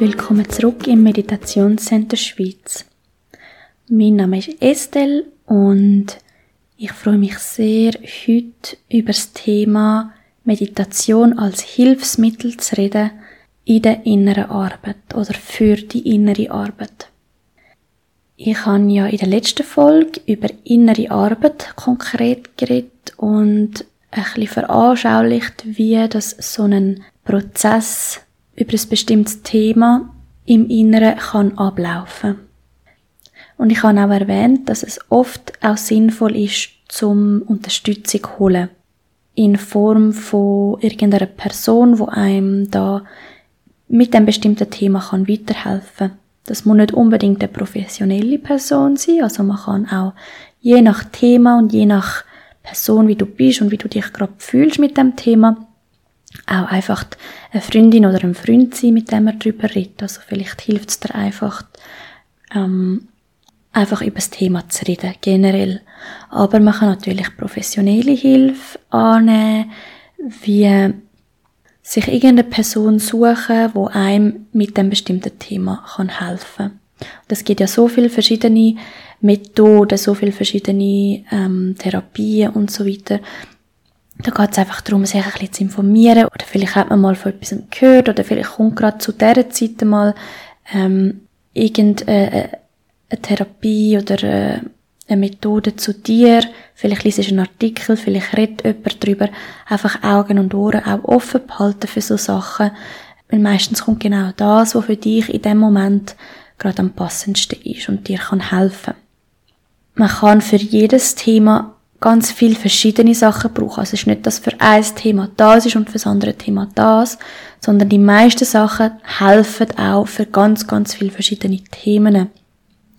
willkommen zurück im Meditationscenter Schweiz. Mein Name ist Estelle und ich freue mich sehr, heute über das Thema Meditation als Hilfsmittel zu reden in der inneren Arbeit oder für die innere Arbeit. Ich habe ja in der letzten Folge über innere Arbeit konkret geredet und ein bisschen veranschaulicht, wie das so ein Prozess über ein bestimmtes Thema im Inneren kann ablaufen. Und ich habe auch erwähnt, dass es oft auch sinnvoll ist, zum Unterstützung zu holen. In Form von irgendeiner Person, wo einem da mit dem bestimmten Thema kann weiterhelfen. Das muss nicht unbedingt eine professionelle Person sein, also man kann auch je nach Thema und je nach Person, wie du bist und wie du dich gerade fühlst mit dem Thema, auch einfach eine Freundin oder ein Freund sein, mit dem er darüber redet. Also vielleicht hilft es dir einfach, ähm, einfach über das Thema zu reden, generell. Aber man kann natürlich professionelle Hilfe annehmen, wie sich irgendeine Person suchen, wo einem mit dem bestimmten Thema kann helfen. Es gibt ja so viele verschiedene Methoden, so viele verschiedene ähm, Therapien und so weiter. Da geht es einfach darum, sich ein bisschen zu informieren. Oder vielleicht hat man mal von etwas gehört oder vielleicht kommt gerade zu dieser Zeit mal ähm, irgendeine eine Therapie oder äh, eine Methode zu dir. Vielleicht liest du einen Artikel, vielleicht redet jemand darüber. Einfach Augen und Ohren auch offen behalten für so Sachen. Weil meistens kommt genau das, was für dich in dem Moment gerade am passendsten ist und dir kann helfen. Man kann für jedes Thema ganz viel verschiedene Sachen brauchen. Also es ist nicht, dass für ein Thema das ist und für das andere Thema das, sondern die meisten Sachen helfen auch für ganz, ganz viele verschiedene Themen.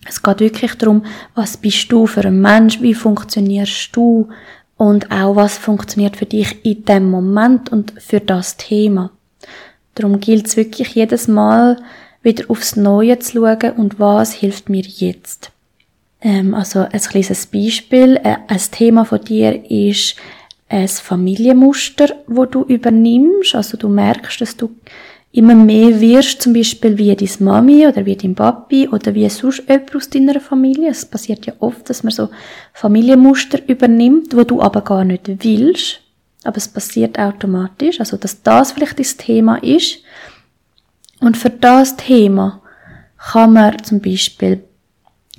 Es geht wirklich darum, was bist du für ein Mensch, wie funktionierst du und auch was funktioniert für dich in dem Moment und für das Thema. Darum gilt es wirklich jedes Mal wieder aufs Neue zu schauen und was hilft mir jetzt. Ähm, also ein kleines Beispiel. Äh, ein Thema von dir ist ein Familienmuster, wo du übernimmst. Also du merkst, dass du immer mehr wirst, zum Beispiel wie deine Mami oder wie dein Papi oder wie sonst jemand aus deiner Familie. Es passiert ja oft, dass man so Familienmuster übernimmt, wo du aber gar nicht willst. Aber es passiert automatisch. Also, dass das vielleicht das Thema ist. Und für das Thema kann man zum Beispiel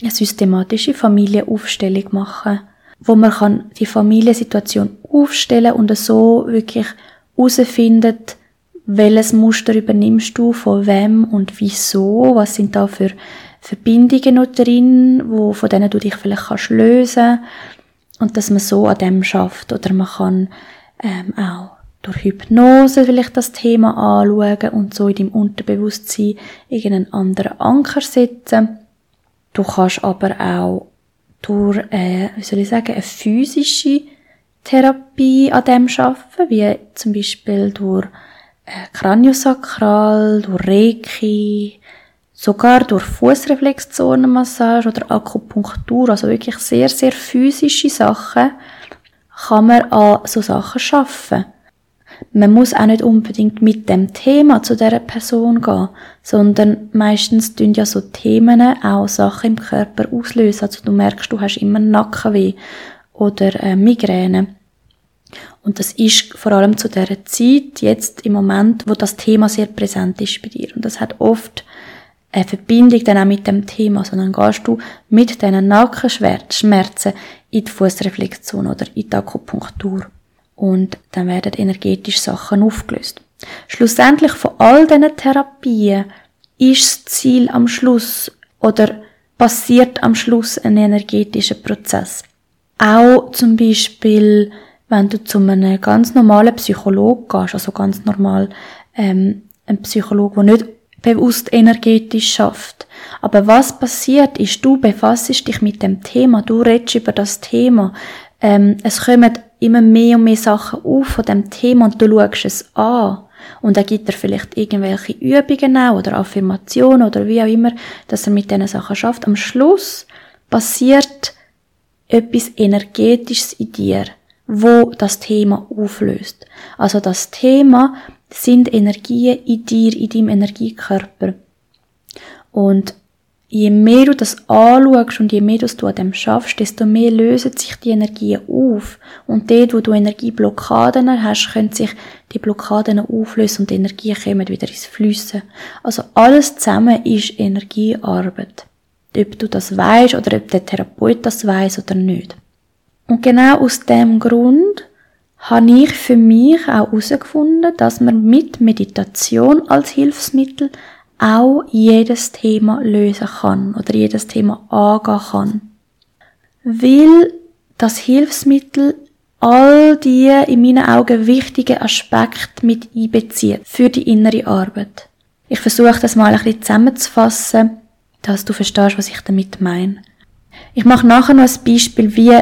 eine systematische Familienaufstellung machen, wo man kann die Familiensituation aufstellen und so wirklich herausfindet, welches Muster übernimmst du, von wem und wieso, was sind da für Verbindungen noch drin, wo, von denen du dich vielleicht kannst lösen und dass man so an dem schafft oder man kann ähm, auch durch Hypnose vielleicht das Thema anschauen und so in deinem Unterbewusstsein irgendeinen anderen Anker setzen. Du kannst aber auch durch, äh, wie soll ich sagen, eine physische Therapie an dem schaffen, wie zum Beispiel durch äh, Kraniosakral, durch Reiki, sogar durch Fußreflexzonenmassage oder Akupunktur, also wirklich sehr, sehr physische Sachen, kann man an so Sachen schaffen. Man muss auch nicht unbedingt mit dem Thema zu der Person gehen, sondern meistens tun ja so Themen auch Sachen im Körper auslösen. Also du merkst, du hast immer Nackenweh oder äh, Migräne. Und das ist vor allem zu der Zeit, jetzt im Moment, wo das Thema sehr präsent ist bei dir. Und das hat oft eine Verbindung dann auch mit dem Thema, sondern gehst du mit diesen Nackenschmerzen in die Fußreflexion oder in die Akupunktur. Und dann werden energetische Sachen aufgelöst. Schlussendlich von all diesen Therapien ist das Ziel am Schluss oder passiert am Schluss ein energetischer Prozess. Auch zum Beispiel wenn du zu einem ganz normalen Psychologen gehst, also ganz normal ähm, ein Psychologe, der nicht bewusst energetisch schafft. Aber was passiert ist, du befasst dich mit dem Thema, du redest über das Thema. Ähm, es kommen immer mehr und mehr Sachen auf von dem Thema und du schaust es an. Und er gibt dir vielleicht irgendwelche Übungen auch oder Affirmationen oder wie auch immer, dass er mit diesen Sachen schafft. Am Schluss passiert etwas Energetisches in dir wo das Thema auflöst. Also das Thema sind Energien in dir, in deinem Energiekörper. Und je mehr du das anschaust und je mehr du an dem schaffst, desto mehr lösen sich die Energien auf. Und dort, wo du Energieblockaden hast, können sich die Blockaden auflösen und die Energien kommen wieder ins Flüssen. Also alles zusammen ist Energiearbeit. Ob du das weißt oder ob der Therapeut das weiß oder nicht. Und genau aus dem Grund habe ich für mich auch herausgefunden, dass man mit Meditation als Hilfsmittel auch jedes Thema lösen kann oder jedes Thema angehen kann. Weil das Hilfsmittel all die in meinen Augen wichtigen Aspekte mit einbezieht für die innere Arbeit. Ich versuche das mal ein bisschen zusammenzufassen, dass du verstehst, was ich damit meine. Ich mache nachher noch ein Beispiel, wie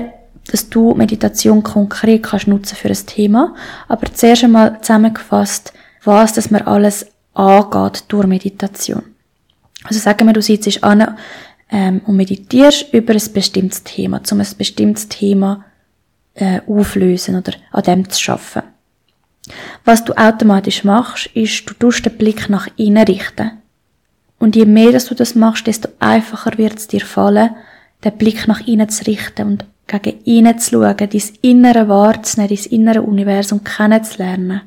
dass du Meditation konkret kannst nutzen für ein Thema, aber zuerst einmal zusammengefasst, was dass man alles angeht durch Meditation. Also sagen wir, du sitzt an ähm, und meditierst über ein bestimmtes Thema, um ein bestimmtes Thema äh, auflösen oder an dem zu schaffen. Was du automatisch machst, ist, du tust den Blick nach innen richten. Und je mehr dass du das machst, desto einfacher wird es dir fallen, den Blick nach innen zu richten und gegen innen zu schauen, dein innere wahrzunehmen, dein innere Universum kennenzulernen.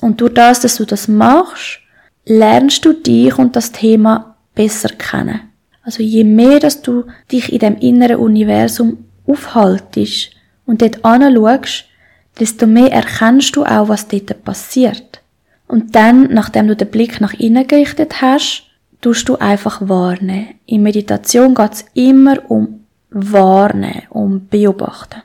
Und durch das, dass du das machst, lernst du dich und das Thema besser kennen. Also je mehr, dass du dich in dem inneren Universum aufhaltest und dort anschaust, desto mehr erkennst du auch, was dort passiert. Und dann, nachdem du den Blick nach innen gerichtet hast, tust du einfach wahrnehmen. In Meditation geht es immer um Wahrnehmen, um Beobachten.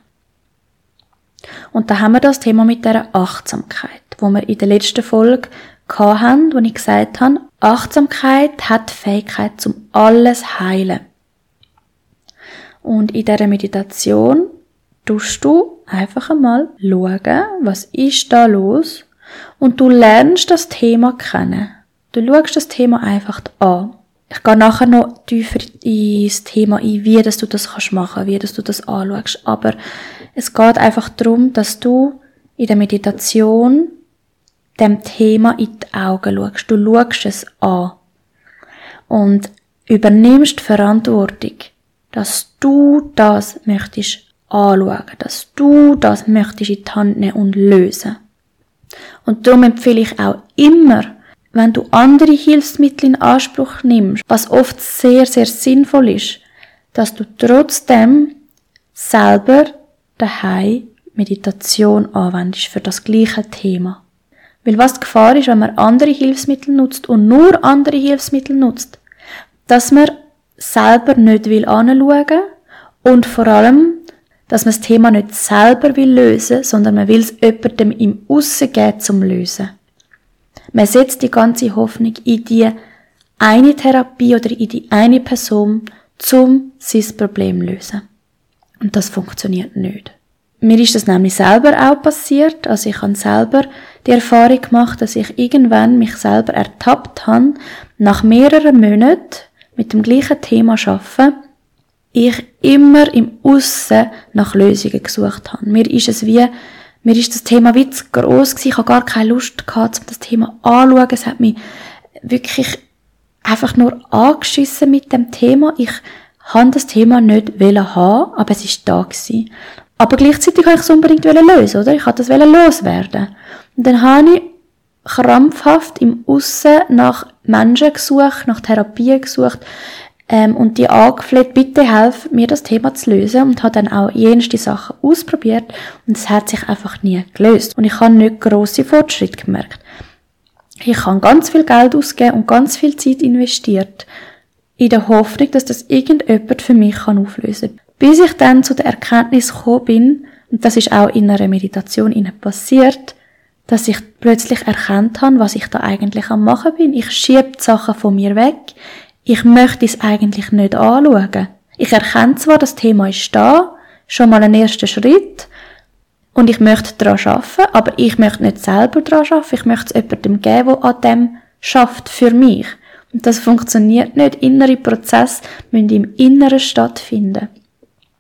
Und da haben wir das Thema mit der Achtsamkeit, wo wir in der letzten Folge hatten, wo ich gesagt habe, Achtsamkeit hat die Fähigkeit zum alles heilen. Und in dieser Meditation tust du einfach einmal schauen, was ist da los und du lernst das Thema kennen. Du schaust das Thema einfach an. Ich gehe nachher noch tiefer ins Thema ein, wie dass du das kannst machen, wie dass du das anschaust. Aber es geht einfach darum, dass du in der Meditation dem Thema in die Augen schaust. Du schaust es an. Und übernimmst die Verantwortung, dass du das möchtest anschauen, dass du das möchtest in die Hand nehmen und lösen. Und darum empfehle ich auch immer, wenn du andere Hilfsmittel in Anspruch nimmst, was oft sehr, sehr sinnvoll ist, dass du trotzdem selber daheim Meditation anwendest für das gleiche Thema. Weil was die Gefahr ist, wenn man andere Hilfsmittel nutzt und nur andere Hilfsmittel nutzt, dass man selber nicht will anschauen und vor allem dass man das Thema nicht selber will lösen, sondern man will es jemandem im Aussen geben zum Lösen. Man setzt die ganze Hoffnung in die eine Therapie oder in die eine Person, zum sein Problem lösen. Und das funktioniert nicht. Mir ist das nämlich selber auch passiert. Also ich habe selber die Erfahrung gemacht, dass ich irgendwann mich selber ertappt habe, nach mehreren Monaten mit dem gleichen Thema arbeiten, ich immer im Aussen nach Lösungen gesucht habe. Mir ist es wie, mir ist das Thema wie zu gross gewesen. Ich habe gar keine Lust gehabt, um das Thema anzuschauen. Es hat mich wirklich einfach nur angeschissen mit dem Thema. Ich habe das Thema nicht haben, aber es ist da gewesen. Aber gleichzeitig wollte ich es unbedingt lösen, oder? Ich wollte das loswerden. Und dann habe ich krampfhaft im Aussen nach Menschen gesucht, nach Therapien gesucht, ähm, und die angefleht, bitte helf mir das Thema zu lösen und habe dann auch jenste Sachen ausprobiert und es hat sich einfach nie gelöst. Und ich habe nicht grosse Fortschritte gemerkt. Ich habe ganz viel Geld ausgegeben und ganz viel Zeit investiert in der Hoffnung, dass das irgendjemand für mich kann auflösen kann. Bis ich dann zu der Erkenntnis gekommen bin, und das ist auch in einer Meditation passiert, dass ich plötzlich erkannt habe, was ich da eigentlich am machen bin. Ich schiebe die Sachen von mir weg, ich möchte es eigentlich nicht anschauen. Ich erkenne zwar, das Thema ist da, schon mal ein erster Schritt, und ich möchte daran arbeiten, aber ich möchte nicht selber daran arbeiten, ich möchte es jemandem geben, der an dem schafft für mich. Und das funktioniert nicht. Innere Prozesse müssen im Inneren stattfinden.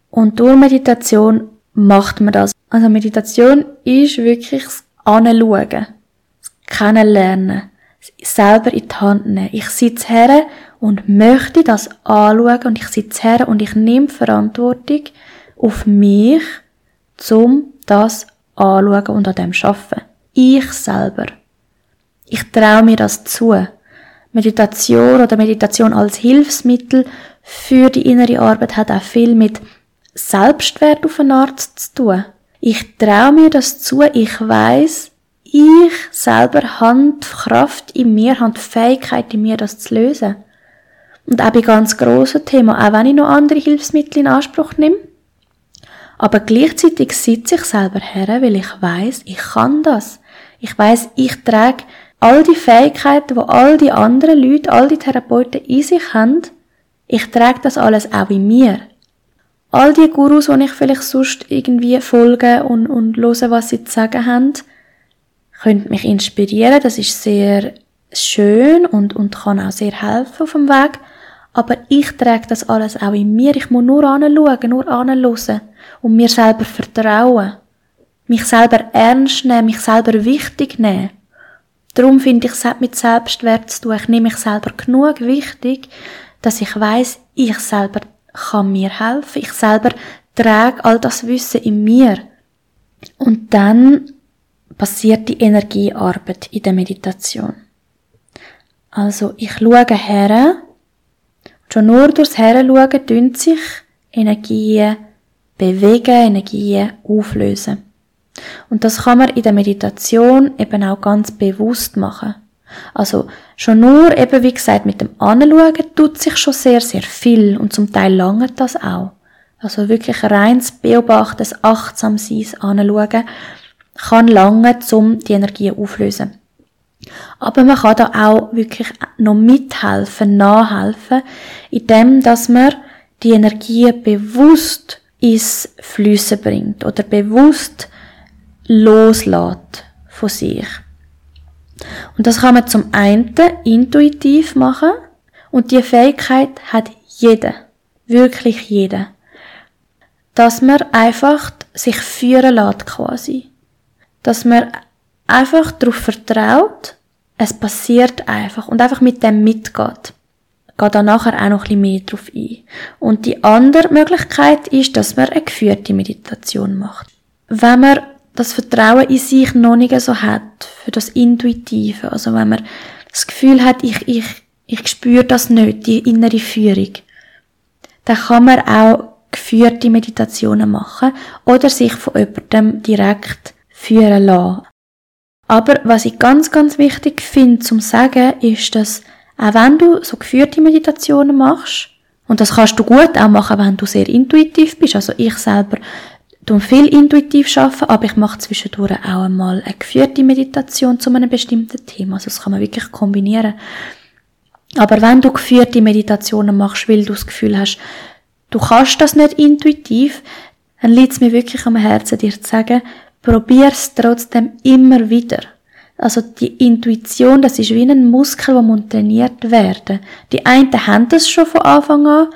Und durch Meditation macht man das. Also Meditation ist wirklich das Anschauen, das Kennenlernen, selber in die Hand nehmen. Ich sitze her und möchte das anschauen und ich sitze her und ich nehme Verantwortung auf mich, um das anschauen und an dem arbeiten. Ich selber. Ich traue mir das zu. Meditation oder Meditation als Hilfsmittel für die innere Arbeit hat auch viel mit Selbstwert auf eine Art zu tun. Ich traue mir das zu, ich weiß, ich selber habe die Kraft in mir, habe die Fähigkeit in mir, das zu lösen. Und auch bei ganz grossen Themen, auch wenn ich noch andere Hilfsmittel in Anspruch nehme. Aber gleichzeitig sitze ich selber her, weil ich weiß, ich kann das. Ich weiß, ich trage all die Fähigkeiten, wo all die anderen Leute, all die Therapeuten in sich haben, ich trage das alles auch in mir. All die Gurus, die ich vielleicht sonst irgendwie folge und, und höre, was sie zu sagen haben, können mich inspirieren. Das ist sehr schön und, und kann auch sehr helfen auf dem Weg. Aber ich trage das alles auch in mir. Ich muss nur anschauen, nur anhören und mir selber vertrauen. Mich selber ernst nehmen, mich selber wichtig nehmen. Darum finde ich, es hat mit Selbstwert zu tun. Ich nehme mich selber genug wichtig, dass ich weiß, ich selber kann mir helfen. Ich selber trage all das Wissen in mir. Und dann passiert die Energiearbeit in der Meditation. Also, ich schaue her, Schon nur durchs Heranschauen tun sich Energien bewegen, Energien auflösen. Und das kann man in der Meditation eben auch ganz bewusst machen. Also schon nur eben wie gesagt mit dem Anschauen tut sich schon sehr, sehr viel und zum Teil lange das auch. Also wirklich reins beobachten, das achtsam sein, anschauen, kann lange, um die Energie auflösen. Aber man kann da auch wirklich noch mithelfen, nachhelfen, indem, dass man die Energie bewusst ins Flüssen bringt oder bewusst loslässt von sich. Und das kann man zum einen intuitiv machen und die Fähigkeit hat jeder, wirklich jeder, dass man einfach sich führen lässt quasi, dass man einfach darauf vertraut, es passiert einfach und einfach mit dem mitgeht. Geht da nachher auch noch ein bisschen mehr drauf ein. Und die andere Möglichkeit ist, dass man eine geführte Meditation macht. Wenn man das Vertrauen in sich noch nicht so hat, für das Intuitive, also wenn man das Gefühl hat, ich, ich, ich spüre das nicht, die innere Führung, dann kann man auch geführte Meditationen machen oder sich von jemandem direkt führen lassen. Aber was ich ganz, ganz wichtig finde zum Sagen, ist, dass auch wenn du so geführte Meditationen machst, und das kannst du gut auch machen, wenn du sehr intuitiv bist. Also ich selber tue viel intuitiv arbeiten, aber ich mache zwischendurch auch einmal eine geführte Meditation zu einem bestimmten Thema. Also das kann man wirklich kombinieren. Aber wenn du geführte Meditationen machst, weil du das Gefühl hast, du kannst das nicht intuitiv, dann liegt es mir wirklich am Herzen, dir zu sagen, probier's trotzdem immer wieder. Also die Intuition, das ist wie ein Muskel, der muss trainiert werden. Die einen haben das schon von Anfang an,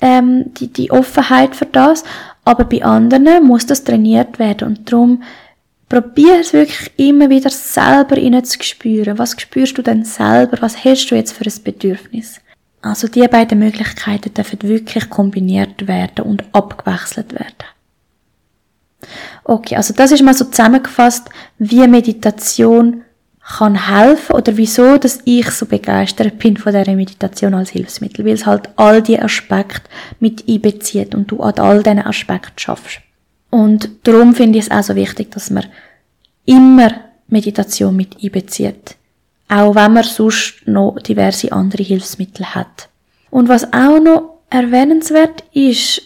ähm, die, die Offenheit für das, aber bei anderen muss das trainiert werden und darum probier es wirklich immer wieder selber zu spüren. Was spürst du denn selber? Was hast du jetzt für ein Bedürfnis? Also die beiden Möglichkeiten dürfen wirklich kombiniert werden und abgewechselt werden. Okay, also das ist mal so zusammengefasst, wie Meditation kann helfen oder wieso, dass ich so begeistert bin von der Meditation als Hilfsmittel, weil es halt all die Aspekte mit einbezieht und du an all diesen Aspekten schaffst. Und darum finde ich es auch so wichtig, dass man immer Meditation mit einbezieht. Auch wenn man sonst noch diverse andere Hilfsmittel hat. Und was auch noch erwähnenswert ist,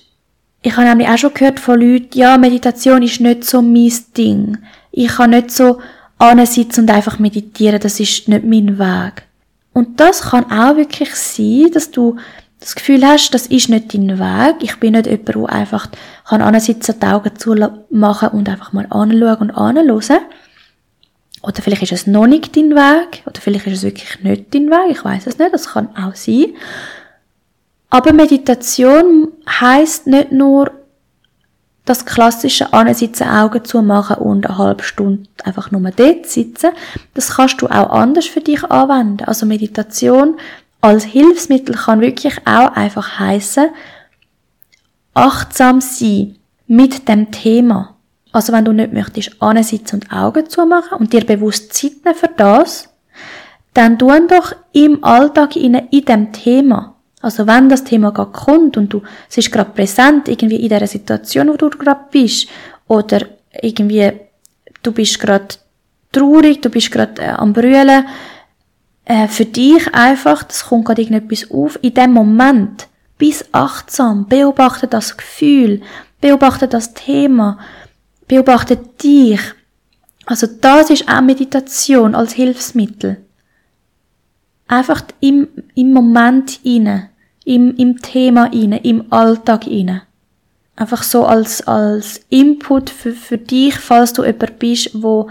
ich habe nämlich auch schon gehört von Leuten, ja, Meditation ist nicht so mein Ding. Ich kann nicht so sitzen und einfach meditieren, das ist nicht mein Weg. Und das kann auch wirklich sein, dass du das Gefühl hast, das ist nicht dein Weg. Ich bin nicht jemand, der einfach kann ansitzen, die Augen zu machen und einfach mal anschauen und anhören. Oder vielleicht ist es noch nicht dein Weg, oder vielleicht ist es wirklich nicht dein Weg, ich weiß es nicht, das kann auch sein. Aber Meditation heißt nicht nur das klassische Ansitzen, Augen zu machen und eine halbe Stunde einfach nur dort sitzen. Das kannst du auch anders für dich anwenden. Also Meditation als Hilfsmittel kann wirklich auch einfach heißen, achtsam sein mit dem Thema. Also wenn du nicht möchtest ansitzen und Augen zumachen und dir bewusst Zeit nehmen für das, dann tun doch im Alltag in, in dem Thema. Also wenn das Thema gerade kommt und du, es ist gerade präsent irgendwie in der Situation, wo du gerade bist, oder irgendwie du bist gerade traurig, du bist gerade äh, am brüllen, äh, für dich einfach, das kommt gerade irgendetwas auf, in dem Moment, bis achtsam, beobachte das Gefühl, beobachte das Thema, beobachte dich. Also das ist auch Meditation als Hilfsmittel. Einfach im, im Moment inne, im, im Thema inne, im Alltag inne. Einfach so als, als Input für, für dich, falls du jemand bist, wo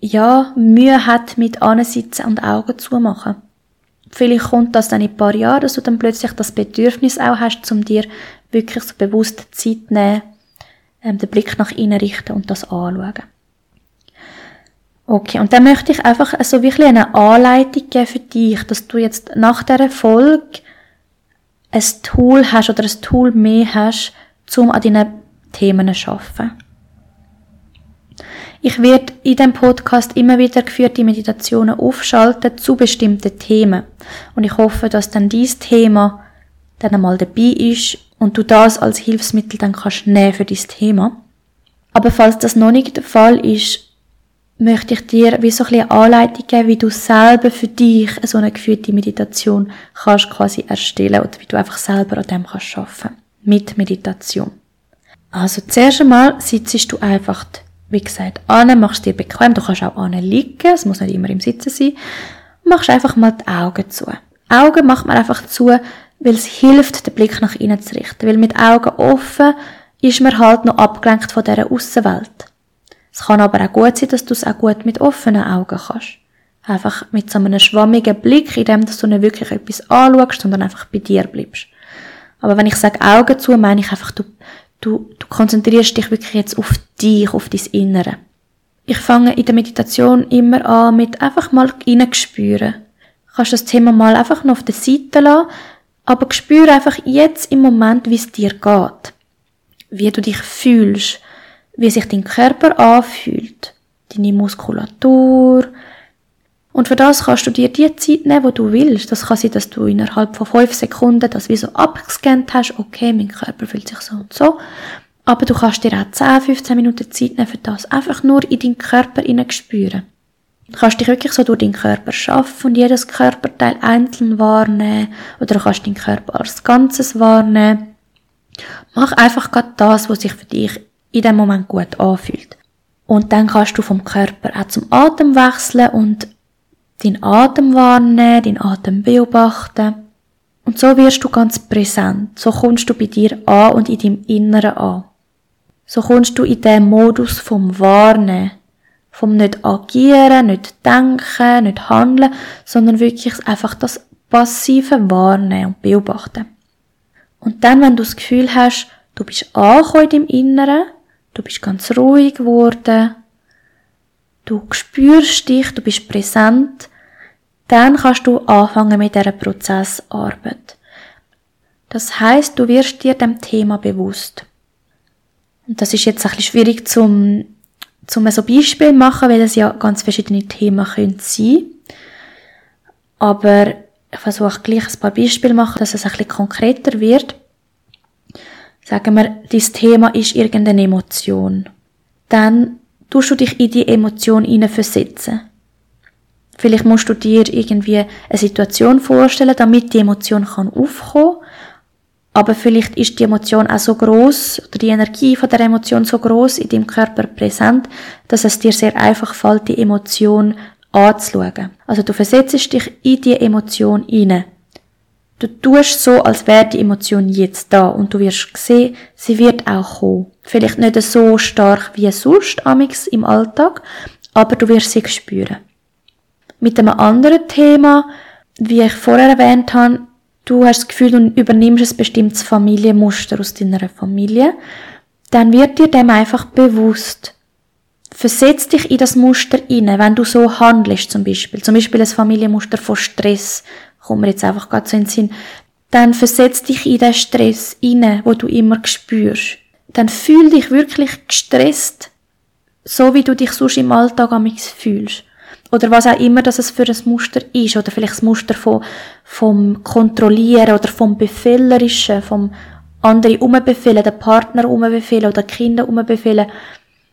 ja, Mühe hat mit Ansitzen und Augen zu machen. Vielleicht kommt das dann in ein paar Jahren, dass du dann plötzlich das Bedürfnis auch hast, um dir wirklich so bewusst Zeit nehmen, ähm, den Blick nach innen richten und das anschauen. Okay, und dann möchte ich einfach so wirklich eine Anleitung geben für dich, dass du jetzt nach der Folge ein Tool hast oder ein Tool mehr hast, um an deinen Themen zu arbeiten. Ich werde in dem Podcast immer wieder geführte Meditationen aufschalten zu bestimmten Themen. Und ich hoffe, dass dann dieses Thema dann einmal dabei ist und du das als Hilfsmittel dann kannst nehmen für dieses Thema. Aber falls das noch nicht der Fall ist, möchte ich dir wie so ein bisschen Anleitung geben, wie du selber für dich so eine geführte Meditation kannst quasi erstellen oder wie du einfach selber an dem kannst arbeiten. Mit Meditation. Also zuerst einmal sitzt du einfach wie gesagt, an, machst dir bequem, du kannst auch liegen, es muss nicht immer im Sitzen sein, machst einfach mal die Augen zu. Augen macht man einfach zu, weil es hilft, den Blick nach innen zu richten, weil mit Augen offen ist man halt noch abgelenkt von dieser Außenwelt. Es kann aber auch gut sein, dass du es auch gut mit offenen Augen kannst. Einfach mit so einem schwammigen Blick, in dem dass du nicht wirklich etwas anschaust, sondern einfach bei dir bleibst. Aber wenn ich sage Augen zu, meine ich einfach, du, Du, du konzentrierst dich wirklich jetzt auf dich, auf dein Innere. Ich fange in der Meditation immer an mit einfach mal hineinspüren. Du kannst das Thema mal einfach noch auf der Seite lassen, aber spüre einfach jetzt im Moment, wie es dir geht. Wie du dich fühlst, wie sich dein Körper anfühlt, deine Muskulatur, und für das kannst du dir die Zeit nehmen, wo du willst. Das kann sein, dass du innerhalb von fünf Sekunden das wie so abgescannt hast. Okay, mein Körper fühlt sich so und so. Aber du kannst dir auch 10, 15 Minuten Zeit nehmen für das. Einfach nur in deinen Körper spüren. Du kannst dich wirklich so durch deinen Körper schaffen und jedes Körperteil einzeln wahrnehmen. Oder du kannst deinen Körper als Ganzes wahrnehmen. Mach einfach gerade das, was sich für dich in dem Moment gut anfühlt. Und dann kannst du vom Körper auch zum Atem wechseln und deinen Atem wahrnehmen, deinen Atem beobachten. Und so wirst du ganz präsent. So kommst du bei dir an und in deinem Inneren an. So kommst du in den Modus vom Warnen. Vom nicht agieren, nicht denken, nicht handeln, sondern wirklich einfach das passive Warnen und Beobachten. Und dann, wenn du das Gefühl hast, du bist angekommen in deinem Inneren, du bist ganz ruhig geworden, du spürst dich, du bist präsent, dann kannst du anfangen mit dieser Prozessarbeit. Das heißt, du wirst dir dem Thema bewusst. Und das ist jetzt ein bisschen schwierig zum, zum so Beispiel machen, weil es ja ganz verschiedene Themen können sein. Aber ich versuche gleich ein paar Beispiele machen, dass es ein bisschen konkreter wird. Sagen wir, dieses Thema ist irgendeine Emotion. Dann tust du dich in die Emotion hineinversetzen. Vielleicht musst du dir irgendwie eine Situation vorstellen, damit die Emotion kann aufkommen. Aber vielleicht ist die Emotion auch so groß oder die Energie von der Emotion so groß in deinem Körper präsent, dass es dir sehr einfach fällt, die Emotion anzuschauen. Also du versetzt dich in die Emotion hinein. Du tust so, als wäre die Emotion jetzt da und du wirst sehen, sie wird auch kommen. Vielleicht nicht so stark wie sonst amix im Alltag, aber du wirst sie spüren. Mit einem anderen Thema, wie ich vorher erwähnt habe, du hast das Gefühl, du übernimmst ein bestimmtes Familienmuster aus deiner Familie, dann wird dir dem einfach bewusst. Versetz dich in das Muster inne, wenn du so handelst zum Beispiel. Zum Beispiel ein Familienmuster von Stress kommt mir jetzt einfach gerade so in den Sinn, dann versetz dich in den Stress inne, wo du immer spürst. Dann fühl dich wirklich gestresst, so wie du dich sonst im Alltag amix fühlst. Oder was auch immer das es für ein Muster ist. Oder vielleicht das Muster von, vom Kontrollieren oder vom Befehlerischen, vom andere umbefehlen, den Partner umbefehlen oder Kinder umbefehlen.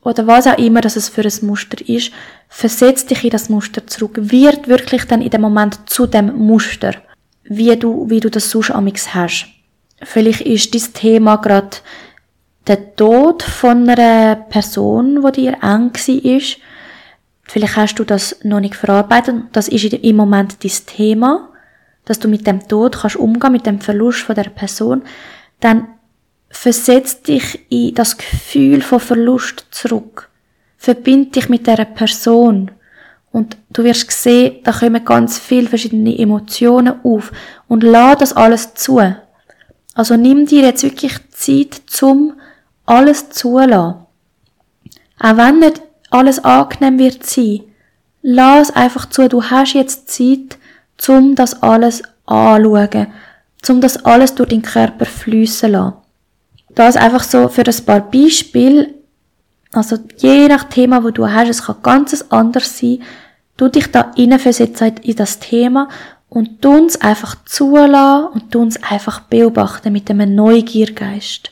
Oder was auch immer das es für ein Muster ist. Versetz dich in das Muster zurück. Wird wirklich dann in dem Moment zu dem Muster wie du, wie du das sonst amix hast. Vielleicht ist dieses Thema gerade der Tod von einer Person, wo dir eng ist. Vielleicht hast du das noch nicht verarbeitet. Das ist im Moment dein Thema, dass du mit dem Tod kannst umgehen, mit dem Verlust von der Person. Dann versetz dich in das Gefühl von Verlust zurück. Verbind dich mit der Person. Und du wirst sehen, da kommen ganz viele verschiedene Emotionen auf. Und lass das alles zu. Also nimm dir jetzt wirklich Zeit zum alles zulassen. Auch wenn nicht alles angenehm wird sein, lass einfach zu. Du hast jetzt Zeit, zum das alles anzuschauen. zum das alles durch deinen Körper fließen lassen. Das einfach so für ein paar Beispiele. Also je nach Thema, wo du hast, es kann ganz anders sein, Du dich da hineinversetzen in das Thema und tu uns einfach zulassen und tu uns einfach beobachten mit einem Neugiergeist.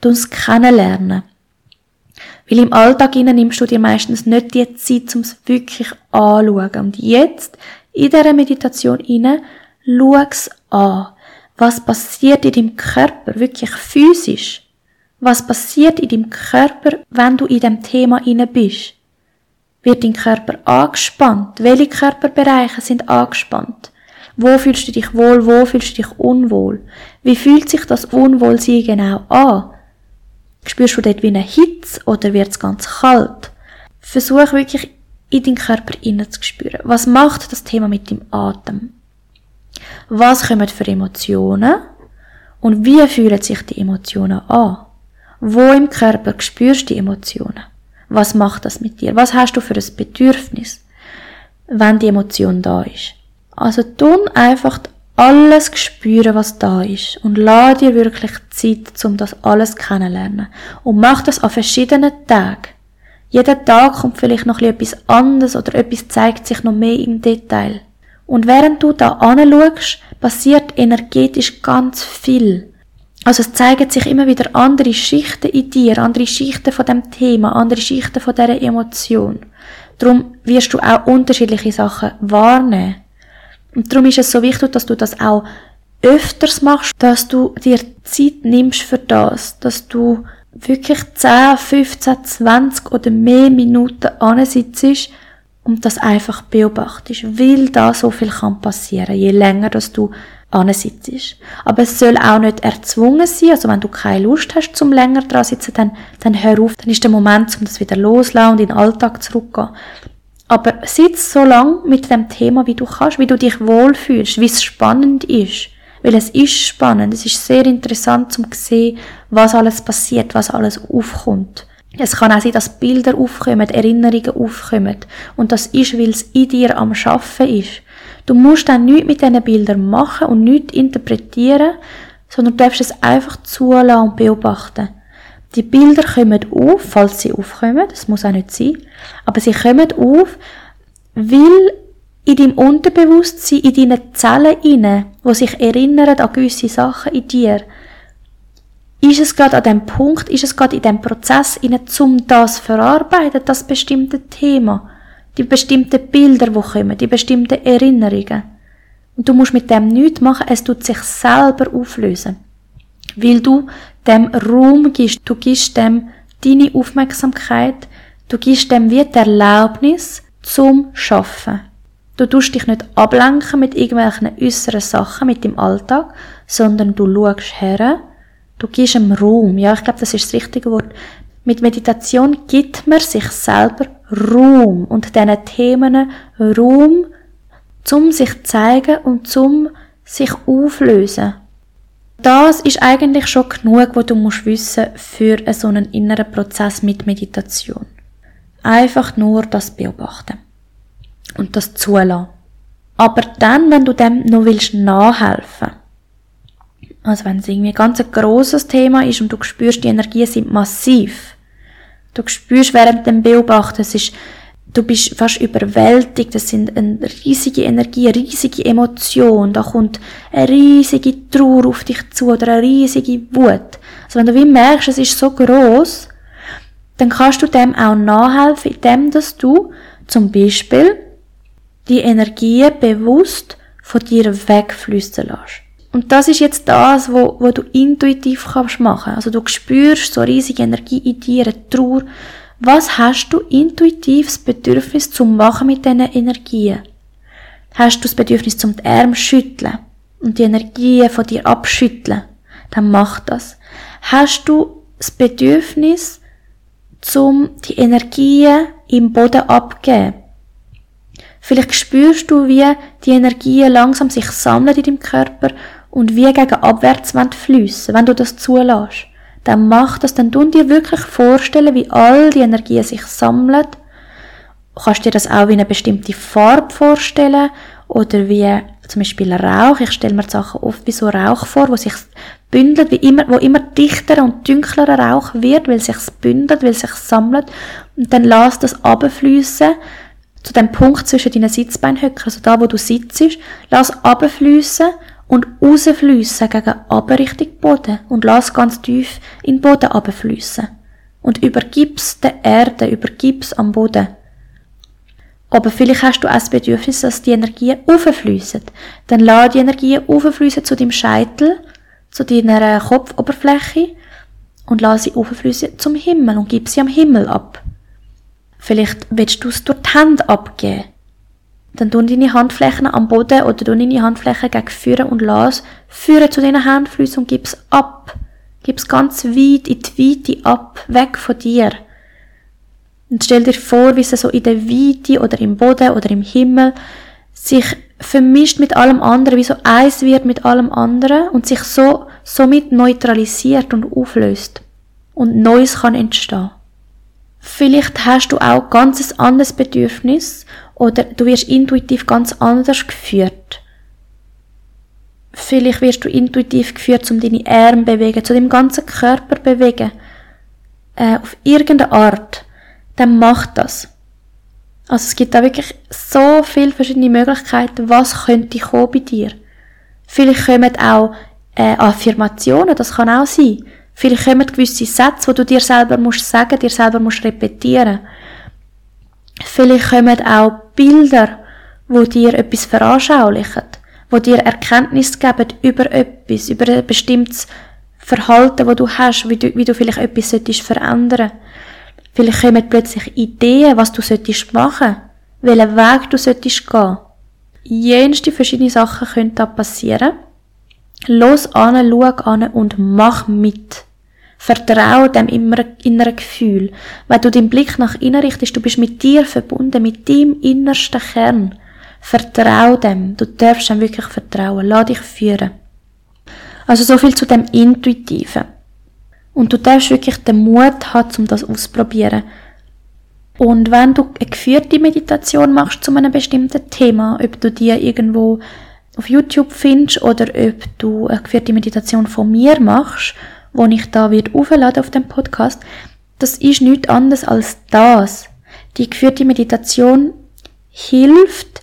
Tu uns kennenlernen. Weil im Alltag nimmst du dir meistens nicht die Zeit, um es wirklich anzuschauen. Und jetzt, in dieser Meditation inne, schau an. Was passiert in deinem Körper, wirklich physisch? Was passiert in deinem Körper, wenn du in dem Thema inne bist? Wird dein Körper angespannt? Welche Körperbereiche sind angespannt? Wo fühlst du dich wohl, wo fühlst du dich unwohl? Wie fühlt sich das Unwohlsein genau an? Spürst du dort wie eine Hitze oder wird es ganz kalt? Versuch wirklich in deinen Körper zu spüren. Was macht das Thema mit dem Atem? Was kommen für Emotionen? Und wie fühlen sich die Emotionen an? Wo im Körper spürst du die Emotionen? Was macht das mit dir? Was hast du für ein Bedürfnis, wenn die Emotion da ist? Also tun einfach alles spüren, was da ist und lass dir wirklich Zeit, um das alles kennenzulernen. Und mach das an verschiedenen Tagen. Jeden Tag kommt vielleicht noch etwas anderes oder etwas zeigt sich noch mehr im Detail. Und während du da anschaust, passiert energetisch ganz viel. Also es zeigen sich immer wieder andere Schichten in dir, andere Schichten von dem Thema, andere Schichten von dieser Emotion. Darum wirst du auch unterschiedliche Sachen wahrnehmen. Und darum ist es so wichtig, dass du das auch öfters machst, dass du dir Zeit nimmst für das, dass du wirklich 10, 15, 20 oder mehr Minuten ansitzt und das einfach beobachtest, weil da so viel kann passieren, je länger dass du ansitzt. Aber es soll auch nicht erzwungen sein. Also wenn du keine Lust hast, zum länger dran sitzen, dann, dann hör auf. Dann ist der Moment, um das wieder loszulassen und in den Alltag zurückzugehen. Aber sitz so lang mit dem Thema, wie du kannst, wie du dich wohlfühlst, wie es spannend ist. Weil es ist spannend, es ist sehr interessant zum sehen, was alles passiert, was alles aufkommt. Es kann auch sein, dass Bilder aufkommen, Erinnerungen aufkommen. Und das ist, weil es in dir am Schaffen ist. Du musst dann nichts mit diesen Bildern machen und nichts interpretieren, sondern du darfst es einfach zulassen und beobachten. Die Bilder kommen auf, falls sie aufkommen, das muss auch nicht sein, aber sie kommen auf, weil in deinem Unterbewusstsein, in deinen Zellen inne, wo sich erinnern an gewisse Sachen in dir, ist es gerade an dem Punkt, ist es gerade in dem Prozess inne, um das verarbeiten, das bestimmte Thema die bestimmten Bilder, die kommen, die bestimmten Erinnerungen. Und du musst mit dem nichts machen, es tut sich selber auflösen. Weil du dem Raum gibst, du gibst dem deine Aufmerksamkeit, du gibst dem wie die Erlaubnis zum Schaffen. Du tust dich nicht ablenken mit irgendwelchen äußeren Sachen, mit dem Alltag, sondern du schaust her, du gibst ihm Raum. Ja, ich glaube, das ist das richtige Wort. Mit Meditation gibt man sich selber Raum und diesen Themen Raum, zum sich zeigen und zum sich auflösen. Das ist eigentlich schon genug, was du musst wissen für so einen inneren Prozess mit Meditation. Einfach nur das beobachten und das zulassen. Aber dann, wenn du dem noch willst nachhelfen, also wenn es irgendwie ein ganz grosses Thema ist und du spürst, die Energien sind massiv, du spürst während dem Beobachten, es ist, du bist fast überwältigt, das sind eine riesige Energie, eine riesige Emotion, da kommt eine riesige Trauer auf dich zu oder eine riesige Wut. Also wenn du wie merkst, es ist so groß, dann kannst du dem auch nachhelfen, indem dass du zum Beispiel die Energie bewusst von dir wegfließen lässt. Und das ist jetzt das, wo, wo du intuitiv kannst machen. Also du spürst so riesige Energie in dir, eine Trauer. Was hast du intuitiv das Bedürfnis zu machen mit diesen Energien? Hast du das Bedürfnis zum die Arme schütteln und die Energien von dir abschütteln? Dann mach das. Hast du das Bedürfnis, zum die Energien im Boden abgeben? Vielleicht spürst du, wie die Energien langsam sich sammeln in deinem Körper und wie gegen abwärts fließen, wenn du das zulässt. Dann mach das, dann tun dir wirklich vorstellen, wie all die Energien sich sammeln. Du kannst dir das auch wie eine bestimmte Farbe vorstellen oder wie zum Beispiel Rauch. Ich stelle mir die Sachen oft wie so Rauch vor, wo sich bündelt, wie immer, wo immer dichter und dünklerer Rauch wird, weil sich bündelt, weil sich sammelt und dann lass das abfließen zu dem Punkt zwischen deinen Sitzbeinhöcker, also da, wo du sitzt, lass abfließen und rausfließen gegen aber Richtung Boden und lass ganz tief in den Boden abfließen und übergib's der Erde, übergib's am Boden. Aber vielleicht hast du auch das Bedürfnis, dass die Energien auffließen. Dann lass die Energien auffließen zu deinem Scheitel, zu deiner Kopfoberfläche und lass sie auffließen zum Himmel und gib sie am Himmel ab. Vielleicht willst du es durch die Hände abgeben dann tun deine Handflächen am Boden oder tun deine Handflächen gegen Führen und lass Führen zu deinen Handflüssen und gib's ab. Gib's ganz weit in die Weite ab, weg von dir. Und stell dir vor, wie es so in der Weite oder im Boden oder im Himmel sich vermischt mit allem anderen, wie so eins wird mit allem anderen und sich so, somit neutralisiert und auflöst. Und Neues kann entstehen. Vielleicht hast du auch ganz ein anderes Bedürfnis oder du wirst intuitiv ganz anders geführt. Vielleicht wirst du intuitiv geführt, um deine Arme zu bewegen, zu deinem ganzen Körper zu bewegen. Äh, auf irgendeine Art. Dann mach das. Also es gibt da wirklich so viele verschiedene Möglichkeiten, was könnte kommen bei dir. Vielleicht kommen auch äh, Affirmationen, das kann auch sein. Vielleicht kommen gewisse Sätze, wo du dir selber musst sagen, dir selber musst repetieren. Vielleicht kommen auch Bilder, wo dir etwas veranschaulichen, wo dir Erkenntnis geben über etwas, über ein bestimmtes Verhalten, wo du hast, wie du, wie du vielleicht etwas solltest verändern. Vielleicht kommen plötzlich Ideen, was du solltest machen, welchen Weg du solltest gehen. Jenste verschiedene Sachen können da passieren. Los an, schau an und mach mit. Vertraue dem inneren Gefühl. Wenn du den Blick nach innen richtest, du bist mit dir verbunden, mit deinem innersten Kern. Vertraue dem. Du darfst dem wirklich vertrauen. Lass dich führen. Also so viel zu dem Intuitiven. Und du darfst wirklich den Mut haben, um das auszuprobieren. Und wenn du eine geführte Meditation machst zu einem bestimmten Thema, ob du die irgendwo auf YouTube findest oder ob du eine geführte Meditation von mir machst, wo ich da wird aufladen auf dem Podcast, das ist nichts anderes als das. Die geführte Meditation hilft,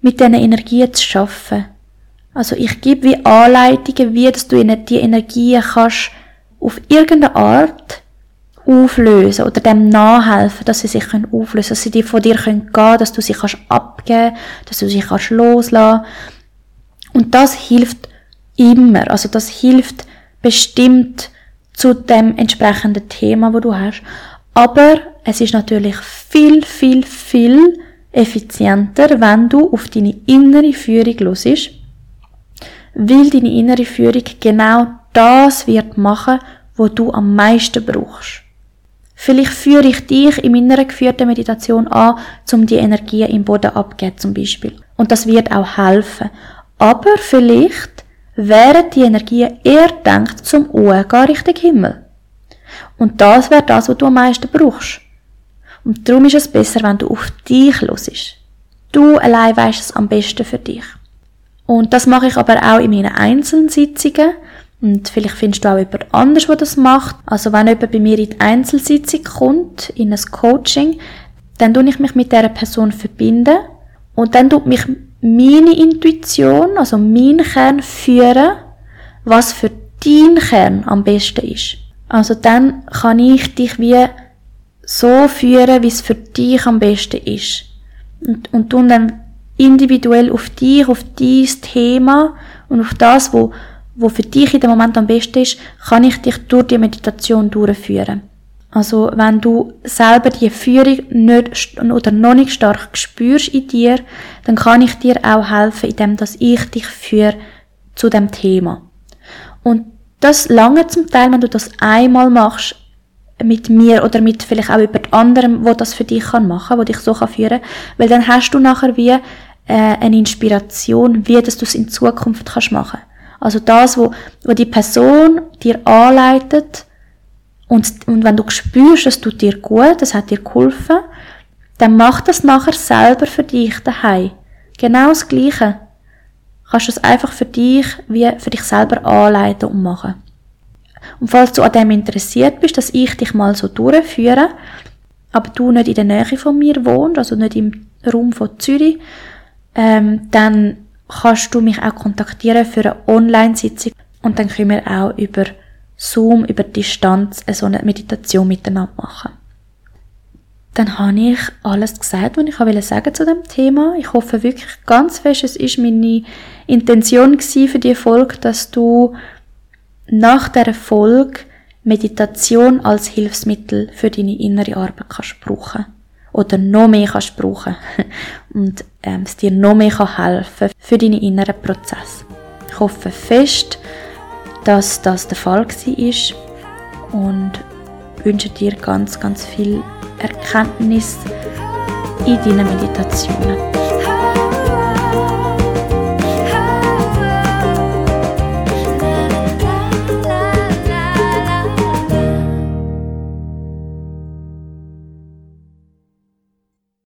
mit diesen Energien zu schaffen. Also ich gebe wie Anleitungen, wie dass du die Energien kannst auf irgendeine Art auflösen oder dem nachhelfen, dass sie sich auflösen können, dass sie von dir gehen können dass du sie kannst abgeben, dass du sie kannst loslassen. Und das hilft immer. Also das hilft bestimmt zu dem entsprechenden Thema, wo du hast. Aber es ist natürlich viel, viel, viel effizienter, wenn du auf deine innere Führung losest, weil deine innere Führung genau das wird machen, wo du am meisten brauchst. Vielleicht führe ich dich in meiner geführten Meditation an, um die Energie im Boden abzugeben, zum Beispiel. Und das wird auch helfen. Aber vielleicht wären die Energien eher denkt zum Umgehen Richtung Himmel. Und das wäre das, was du am meisten brauchst. Und darum ist es besser, wenn du auf dich losest. du allein weißt es am besten für dich. Und das mache ich aber auch in meinen Einzelsitzungen. Und vielleicht findest du auch jemand anders, der das macht. Also wenn jemand bei mir in die Einzelsitzung kommt, in ein Coaching, dann tue ich mich mit dieser Person verbinden und dann tut mich meine Intuition, also mein Kern führen, was für dein Kern am besten ist. Also dann kann ich dich wie so führen, wie es für dich am besten ist. Und, und dann individuell auf dich, auf dein Thema und auf das, wo wo für dich in dem Moment am besten ist, kann ich dich durch die Meditation durchführen. Also, wenn du selber die Führung nicht oder noch nicht stark spürst in dir, dann kann ich dir auch helfen, indem dass ich dich führe zu dem Thema. Und das lange zum Teil, wenn du das einmal machst, mit mir oder mit vielleicht auch über anderem, wo das für dich kann machen, wo dich so kann führen, weil dann hast du nachher wie äh, eine Inspiration, wie dass du es in Zukunft kannst machen. Also das, wo, wo die Person dir anleitet und, und wenn du spürst, es tut dir gut, es hat dir geholfen, dann mach das nachher selber für dich daheim. Genau das Gleiche. Kannst du es einfach für dich, wie für dich selber anleiten und machen. Und falls du an dem interessiert bist, dass ich dich mal so durchführe, aber du nicht in der Nähe von mir wohnst, also nicht im Raum von Zürich, ähm, dann kannst du mich auch kontaktieren für eine Online-Sitzung und dann können wir auch über Zoom, über Distanz so eine Meditation miteinander machen. Dann habe ich alles gesagt, was ich wollte sagen zu dem Thema. Ich hoffe wirklich ganz fest, es ist meine Intention für die Folge, dass du nach der Folge Meditation als Hilfsmittel für deine innere Arbeit kannst brauchen oder noch mehr kannst brauchen und ähm, es dir noch mehr kann helfen für deine inneren Prozesse. Ich hoffe fest, dass das der Fall war und wünsche dir ganz, ganz viel Erkenntnis in deinen Meditationen.